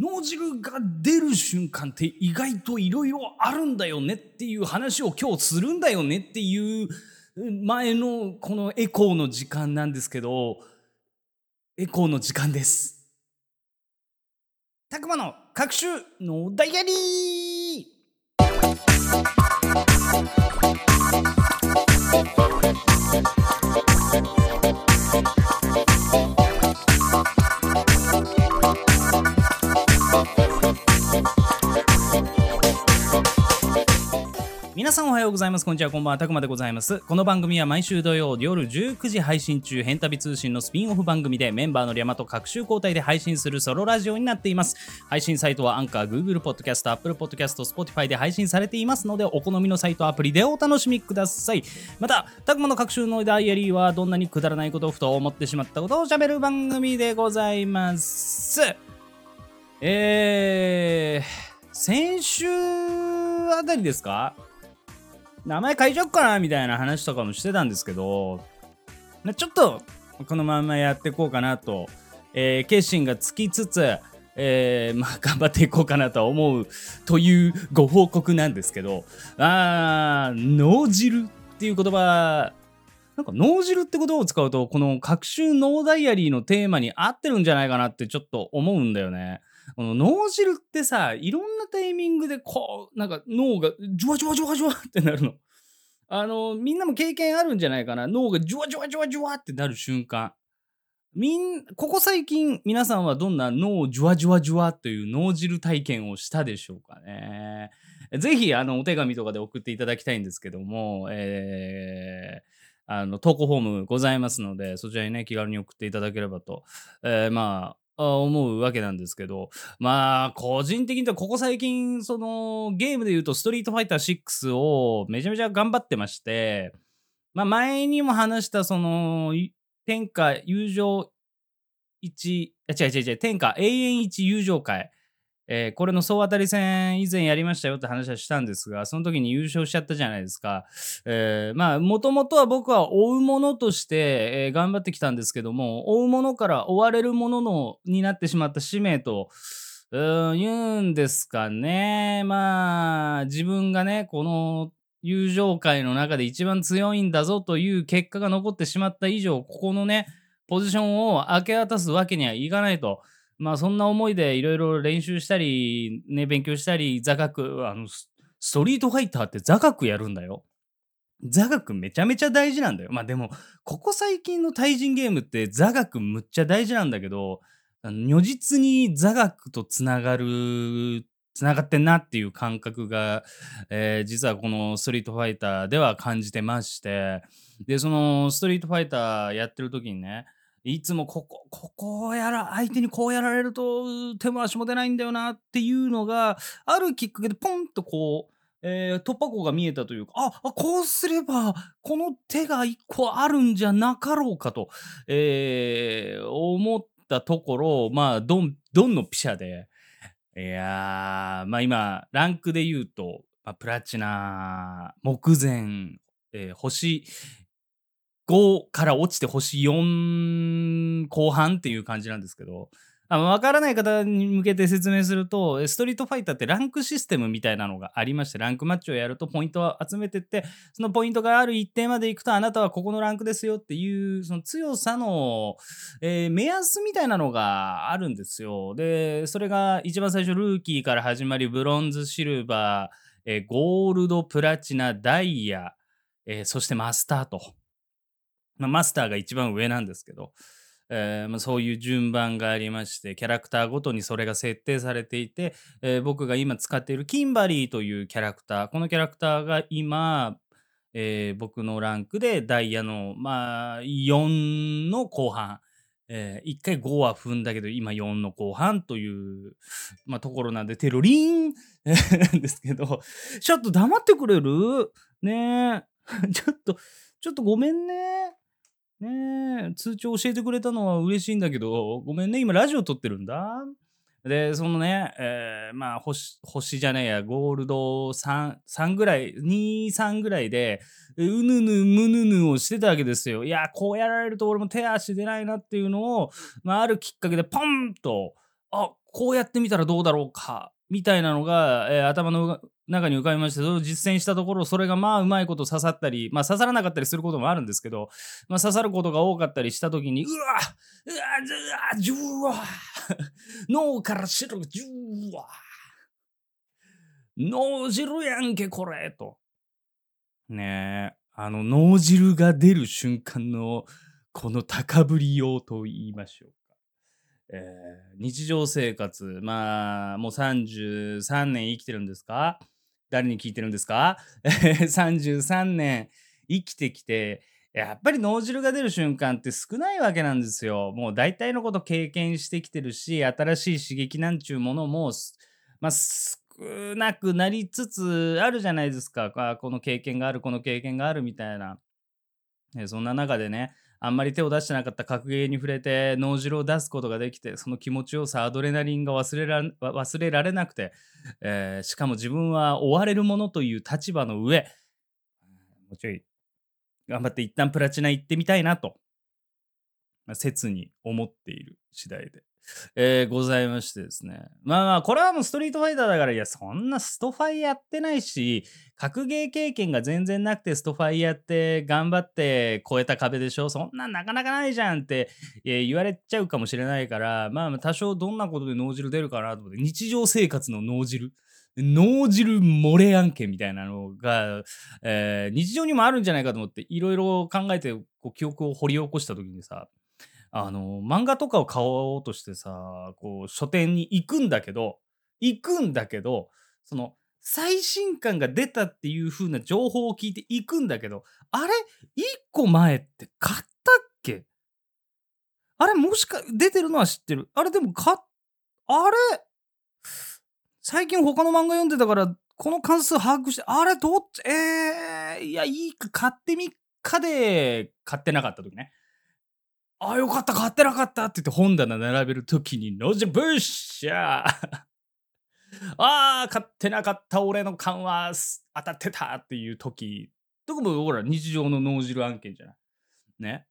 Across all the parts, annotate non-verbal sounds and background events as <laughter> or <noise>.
脳汁が出る瞬間って意外といろいろあるんだよねっていう話を今日するんだよねっていう前のこのエコーの時間なんですけど、エコーの時間です。たくまの各種のダイアリーおはようございます。こんにちは、こんばんは、たくまでございます。この番組は毎週土曜夜19時配信中、変旅通信のスピンオフ番組でメンバーのリャマと各週交代で配信するソロラジオになっています。配信サイトはアンカー、Google Podcast、Apple Podcast、Spotify で配信されていますので、お好みのサイトアプリでお楽しみください。また、たくまの各週のダイアリーはどんなにくだらないことをふと思ってしまったことを喋る番組でございます。えー、先週あたりですか？名前変えちゃおっかなみたいな話とかもしてたんですけど、ちょっとこのままやっていこうかなと、えー、決心がつきつつ、えー、まあ頑張っていこうかなと思うというご報告なんですけど、あー、脳汁っていう言葉、なんか脳汁って言葉を使うと、この各種脳ダイアリーのテーマに合ってるんじゃないかなってちょっと思うんだよね。この脳汁ってさ、いろんなタイミングでこう、なんか脳がジュワジュワジュワジュワってなるの。あの、みんなも経験あるんじゃないかな。脳がジュワジュワジュワジュワってなる瞬間。みん、ここ最近皆さんはどんな脳ジュワジュワジュワという脳汁体験をしたでしょうかね。ぜひ、あの、お手紙とかで送っていただきたいんですけども、えー、あの、投稿フォームございますので、そちらにね、気軽に送っていただければと、えー、まあ、思うわけなんですけど、まあ、個人的にはここ最近、その、ゲームで言うと、ストリートファイター6をめちゃめちゃ頑張ってまして、まあ、前にも話した、その、天下友情一、あ、違う違う違う、天下永遠一友情会えー、これの総当たり戦以前やりましたよって話はしたんですが、その時に優勝しちゃったじゃないですか。えー、まあ、もともとは僕は追うものとして、えー、頑張ってきたんですけども、追うものから追われるもののになってしまった使命と、うん、言うんですかね。まあ、自分がね、この友情界の中で一番強いんだぞという結果が残ってしまった以上、ここのね、ポジションを明け渡すわけにはいかないと。まあそんな思いでいろいろ練習したり、ね、勉強したり、座学、あの、ストリートファイターって座学やるんだよ。座学めちゃめちゃ大事なんだよ。まあでも、ここ最近の対人ゲームって座学むっちゃ大事なんだけど、如実に座学とつながる、つながってんなっていう感覚が、えー、実はこのストリートファイターでは感じてまして、で、そのストリートファイターやってる時にね、いつもここ、ここをやら、相手にこうやられると手も足も出ないんだよなっていうのが、あるきっかけでポンとこう、えー、突破口が見えたというか、あ、あこうすれば、この手が一個あるんじゃなかろうかと、えー、思ったところ、まあ、どん、どんのピシャで、いやー、まあ今、ランクで言うと、まあ、プラチナ、目前、えー、星5から落ちて星4後半っていう感じなんですけど、あの分からない方に向けて説明すると、ストリートファイターってランクシステムみたいなのがありまして、ランクマッチをやるとポイントを集めてって、そのポイントがある一定までいくと、あなたはここのランクですよっていう、その強さの、えー、目安みたいなのがあるんですよ。で、それが一番最初、ルーキーから始まり、ブロンズ、シルバー、えー、ゴールド、プラチナ、ダイヤ、えー、そしてマスターと。まあ、マスターが一番上なんですけど、えーまあ、そういう順番がありましてキャラクターごとにそれが設定されていて、えー、僕が今使っているキンバリーというキャラクターこのキャラクターが今、えー、僕のランクでダイヤの、まあ、4の後半、えー、1回5は踏んだけど今4の後半という、まあ、ところなんでテロリンなんですけどちょっと黙ってくれる？ねえ。<laughs> ちょっとちょっとごめんね。ねえ、通知教えてくれたのは嬉しいんだけど、ごめんね、今ラジオ撮ってるんだ。で、そのね、えー、まあ星、星じゃねえや、ゴールド3、3ぐらい、2、3ぐらいで、うぬぬ、むぬぬをしてたわけですよ。いや、こうやられると俺も手足出ないなっていうのを、まあ、あるきっかけでポンと、あこうやってみたらどうだろうかみたいなのが、えー頭の中に浮かびましてそれを実践したところそれがまあうまいこと刺さったりまあ刺さらなかったりすることもあるんですけど、まあ、刺さることが多かったりした時にうわうわずわじゅうわ <laughs> 脳から白がじゅうわ脳汁やんけこれと。ねえあの脳汁が出る瞬間のこの高ぶりようと言いましょう、えー日常生活まあもう33年生きてるんですか？誰に聞いてるんですか？<laughs> 33年生きてきてやっぱり脳汁が出る瞬間って少ないわけなんですよ。もう大体のこと経験してきてるし新しい刺激なんちゅうものもまあ少なくなりつつあるじゃないですかこの経験があるこの経験があるみたいな。そんな中でねあんまり手を出してなかった格ゲーに触れて脳汁を出すことができてその気持ちよさアドレナリンが忘れら忘れられなくて、えーしかも自分は追われるものという立場の上もうちょい頑張って一旦プラチナ行ってみたいなと、ま、切に思っている次第で、えーございましてですね。まあまあこれはもうストリートファイターだからいやそんなストファイやってないし格ゲー経験が全然なくてストファイやって頑張って超えた壁でしょ。そんなんなかなかないじゃんって、えー言われちゃうかもしれないからまあまあ多少どんなことで脳汁出るかなと思って日常生活の脳汁。脳汁漏れ案件みたいなのが、えー日常にもあるんじゃないかと思っていろいろ考えてこう記憶を掘り起こした時にさあの漫画とかを買おうとしてさこう書店に行くんだけど行くんだけどその最新刊が出たっていう風な情報を聞いて行くんだけどあれ一個前って買ったっけ？あれもしか出てるのは知ってる。あれでも買っあれ？最近他の漫画読んでたからこの関数把握してあれどっち？えー、いやいいか買ってみっかで買ってなかった時ね。ああよかった買ってなかったって言って本棚並べるときにノジブッシャー。<laughs> ああ買ってなかった俺の勘は当たってたっていう時。とかもほら日常の脳汁案件じゃない。ね。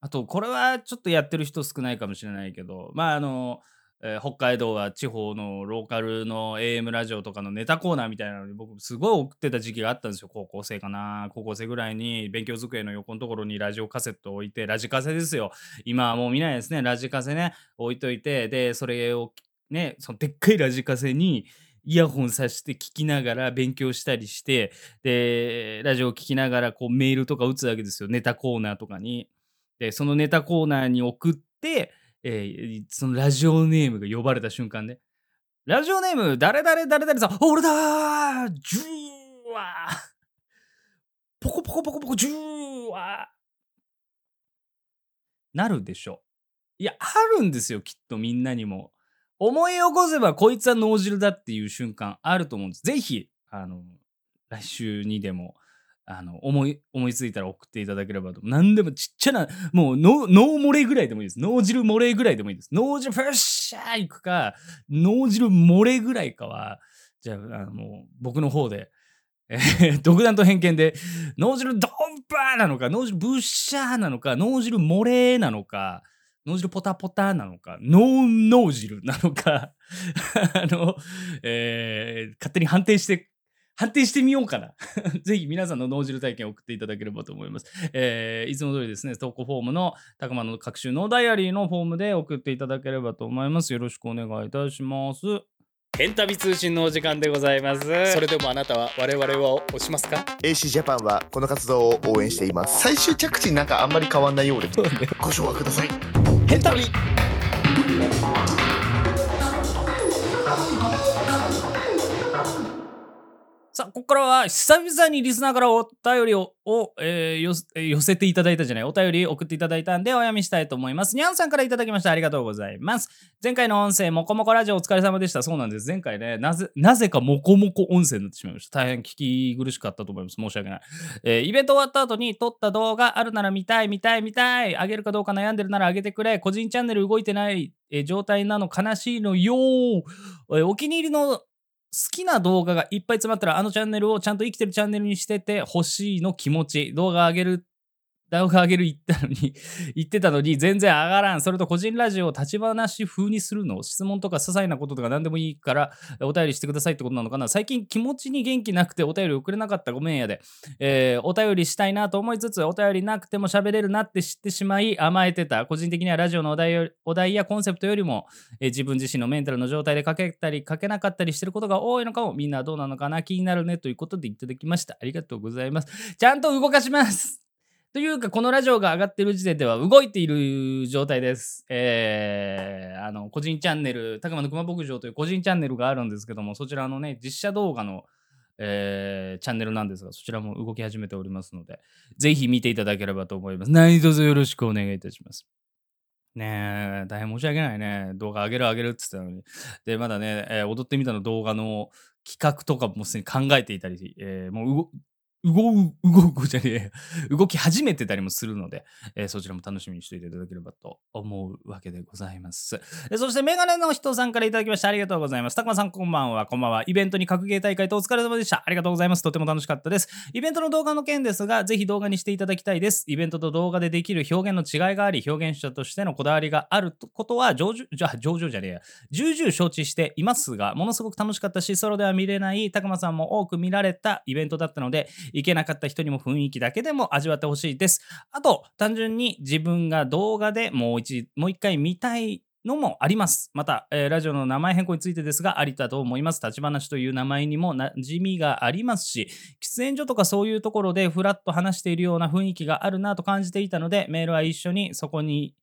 あとこれはちょっとやってる人少ないかもしれないけどまああの、えー北海道は地方のローカルの AM ラジオとかのネタコーナーみたいなのに僕すごい送ってた時期があったんですよ高校生かな。高校生ぐらいに勉強机の横のところにラジオカセットを置いてラジカセですよ。今はもう見ないですね。ラジカセね。置いといてでそれをねそのでっかいラジカセにイヤホンさして聞きながら勉強したりしてでラジオを聞きながらこうメールとか打つわけですよ。ネタコーナーとかに。でそのネタコーナーに送って、えーそのラジオネームが呼ばれた瞬間ね。ラジオネーム誰々誰々さん俺だージューワー。ポコポコポコポコジューワー。なるでしょ。いやあるんですよきっとみんなにも。思い起こせばこいつは脳汁だっていう瞬間あると思うんです。ぜひあの来週にでも。あの思い思いついたら送っていただければと。何でもちっちゃなもう脳脳漏れぐらいでもいいです。脳汁漏れぐらいでもいいです。脳汁プッシャーいくか脳汁漏れぐらいかはじゃああのもう僕の方でえー独断と偏見で脳汁ドンパーなのか脳汁ブッシャーなのか脳汁漏れなのか脳汁ポタポタなのかノー脳汁なのか <laughs> あの、えー勝手に判定して判定してみようかな。<laughs> ぜひ皆さんの脳汁体験を送っていただければと思います。えーいつも通りですね、投稿フォームのたくまの各種ノーダイアリーのフォームで送っていただければと思います。よろしくお願いいたします。ヘンタビ通信のお時間でございます。それでもあなたは我々を押しますか？AC ジャパンはこの活動を応援しています最終着地なんかあんまり変わんないようでご唱和くださいヘンタビさあ、ここからは久々にリスナーからお便りを、をえーえ寄せていただいたじゃない、お便り送っていただいたんでお読みしたいと思います。にゃんさんからいただきました。ありがとうございます。前回の音声、もこもこラジオお疲れ様でした。そうなんです。前回ね、なぜ、なぜかもこもこ音声になってしまいました。大変聞き苦しかったと思います。申し訳ない。えーイベント終わった後に撮った動画あるなら見たい、見たい、見たい。あげるかどうか悩んでるならあげてくれ。個人チャンネル動いてない、えー状態なの悲しいのよ。お気に入りの好きな動画がいっぱい詰まったらあのチャンネルをちゃんと生きてるチャンネルにしててほしいの気持ち。動画上げる動画上げる言ったのに、<laughs> 言ってたのに全然上がらん。それと個人ラジオを立ち話風にするの質問とか些細なこととか何でもいいからお便りしてくださいってことなのかな最近気持ちに元気なくてお便り送れなかったごめんやで。えーお便りしたいなと思いつつ、お便りなくても喋れるなって知ってしまい甘えてた。個人的にはラジオのお題お題やコンセプトよりも、えー自分自身のメンタルの状態で書けたり書けなかったりしてることが多いのかもみんなどうなのかな気になるねということでいただきました。ありがとうございます。ちゃんと動かしますというか、このラジオが上がってる時点では動いている状態です。えー、あの、個人チャンネル、たくまの熊牧場という個人チャンネルがあるんですけども、そちらのね、実写動画の、えーチャンネルなんですが、そちらも動き始めておりますので、ぜひ見ていただければと思います。何卒よろしくお願いいたします。ねえ、大変申し訳ないね。動画上げる上げるって言ってたのに。で、まだね、えー踊ってみたの動画の企画とかもすでに考えていたり、えーもう動う動くじゃねえ動き始めてたりもするので、えーそちらも楽しみにしていただければと思うわけでございます。えーそしてメガネの人さんからいただきましてありがとうございます。たくまさんこんばんは、こんばんは。イベントに格ゲー大会とお疲れ様でした。ありがとうございます。とても楽しかったです。イベントの動画の件ですが、ぜひ動画にしていただきたいです。イベントと動画でできる表現の違いがあり、表現者としてのこだわりがあることは上々、じゃあ上々じゃねえや、重々承知していますが、ものすごく楽しかったし、ソロでは見れない、たくまさんも多く見られたイベントだったので、行けなかった人にも雰囲気だけでも味わってほしいです。あと、単純に自分が動画でもう一もう一回見たいのもあります。また、えーラジオの名前変更についてですが、ありだと思います。立ち話という名前にも馴染みがありますし、喫煙所とかそういうところでふらっと話しているような雰囲気があるなと感じていたので、メールは一緒にそこに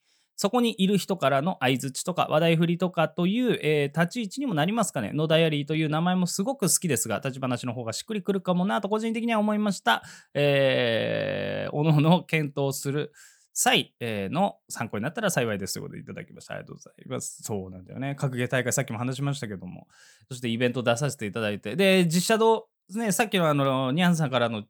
そこにいる人からの相づちとか話題振りとかという、えー立ち位置にもなりますかね。のダイアリーという名前もすごく好きですが、立ち話の方がしっくりくるかもなと個人的には思いました。えー、おのおの検討する際、えーの参考になったら幸いですということでいただきました。ありがとうございます。そうなんだよね。格ゲ大会さっきも話しましたけども、そしてイベント出させていただいて、で、実写動、ね、さっきのあの、ニャンさんからの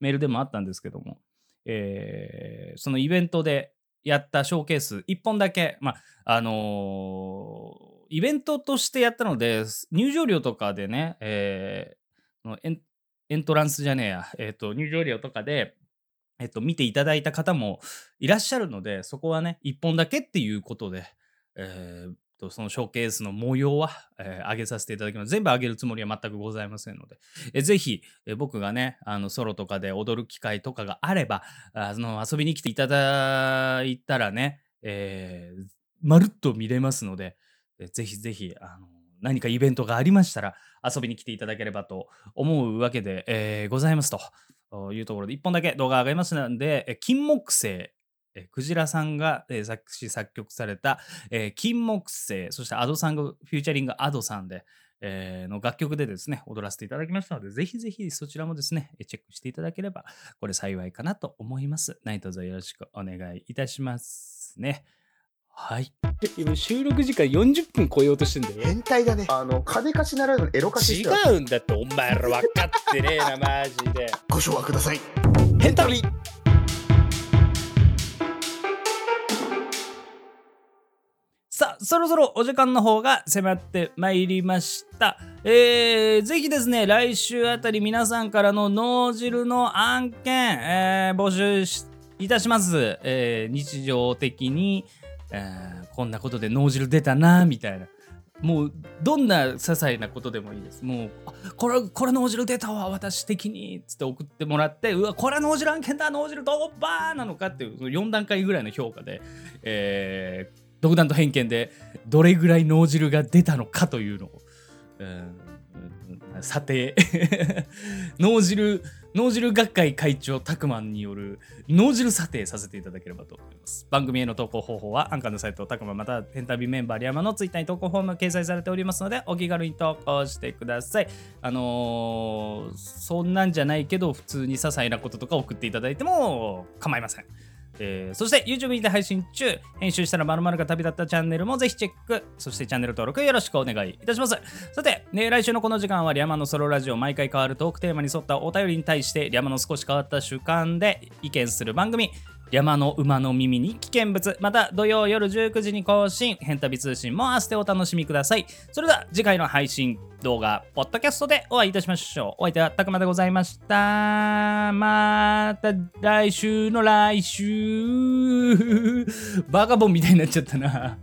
メールでもあったんですけども、えーそのイベントでやったショーケース1本だけ、まああのーイベントとしてやったので入場料とかでね、えーエンエントランスじゃねえや、えー、と入場料とかで、えっと見ていただいた方もいらっしゃるのでそこはね1本だけっていうことで、えーとそのショーケースの模様は、えー上げさせていただきます。全部上げるつもりは全くございませんので、えーぜひ、えー僕がね、あのソロとかで踊る機会とかがあれば、あの遊びに来ていただいたらね、えーまるっと見れますので、えーぜひぜひあの何かイベントがありましたら遊びに来ていただければと思うわけで、えーございますというところで1本だけ動画上がりますので、え金木犀えークジラさんが、えー作詞作曲された、えー金木犀そしてアドさんがフューチャリングアドさんで、えーの楽曲でですね踊らせていただきましたのでぜひぜひそちらもですねえーチェックしていただければこれ幸いかなと思います。何卒よろしくお願いいたしますね。はい。今収録時間40分超えようとしてんだよ。変態だね。あの、金貸しならぬエロ貸し違うんだってお前ら分かってねえなマジで。ご唱和ください。ヘンそろそろお時間の方が迫ってまいりました。えー、ぜひですね、来週あたり皆さんからの脳汁の案件、えー募集しいたします。えー日常的に、えーこんなことで脳汁出たな、みたいな。もう、どんな些細なことでもいいです。もう、あこれ、これ脳汁出たわ、私的に、つって送ってもらって、うわ、これ脳汁案件だ、脳汁ドッバーなのかっていう、その4段階ぐらいの評価で、えー独断と偏見でどれぐらい脳汁が出たのかというのを、うん査定脳汁脳汁学会会長タクマンによる脳汁査定させていただければと思います。番組への投稿方法はアンカーのサイトタクマンまたペンタビメンバーリアマのツイッターに投稿フォーム掲載されておりますのでお気軽に投稿してください。あのーそんなんじゃないけど普通に些細なこととか送っていただいても構いません。えーそして YouTube で配信中編集したら〇〇が旅立ったチャンネルもぜひチェック。そしてチャンネル登録よろしくお願いいたします。さて、ね、来週のこの時間はリアマのソロラジオ毎回変わるトークテーマに沿ったお便りに対してリアマの少し変わった主観で意見する番組山の馬の耳に危険物また土曜夜19時に更新変旅通信も合わせてお楽しみください。それでは次回の配信動画ポッドキャストでお会いいたしましょう。お相手はたくまでございました。また来週の来週。<laughs> バカボンみたいになっちゃったな。